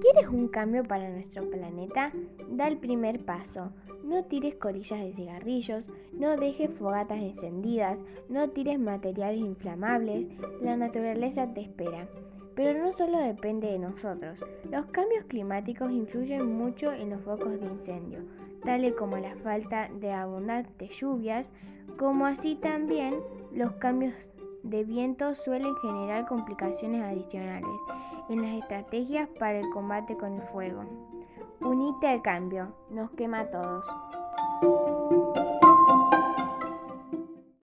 ¿Quieres un cambio para nuestro planeta? Da el primer paso. No tires colillas de cigarrillos, no dejes fogatas encendidas, no tires materiales inflamables, la naturaleza te espera. Pero no solo depende de nosotros, los cambios climáticos influyen mucho en los focos de incendio, tales como la falta de abundantes lluvias, como así también los cambios de viento suelen generar complicaciones adicionales en las estrategias para el combate con el fuego. Unite al cambio, nos quema a todos.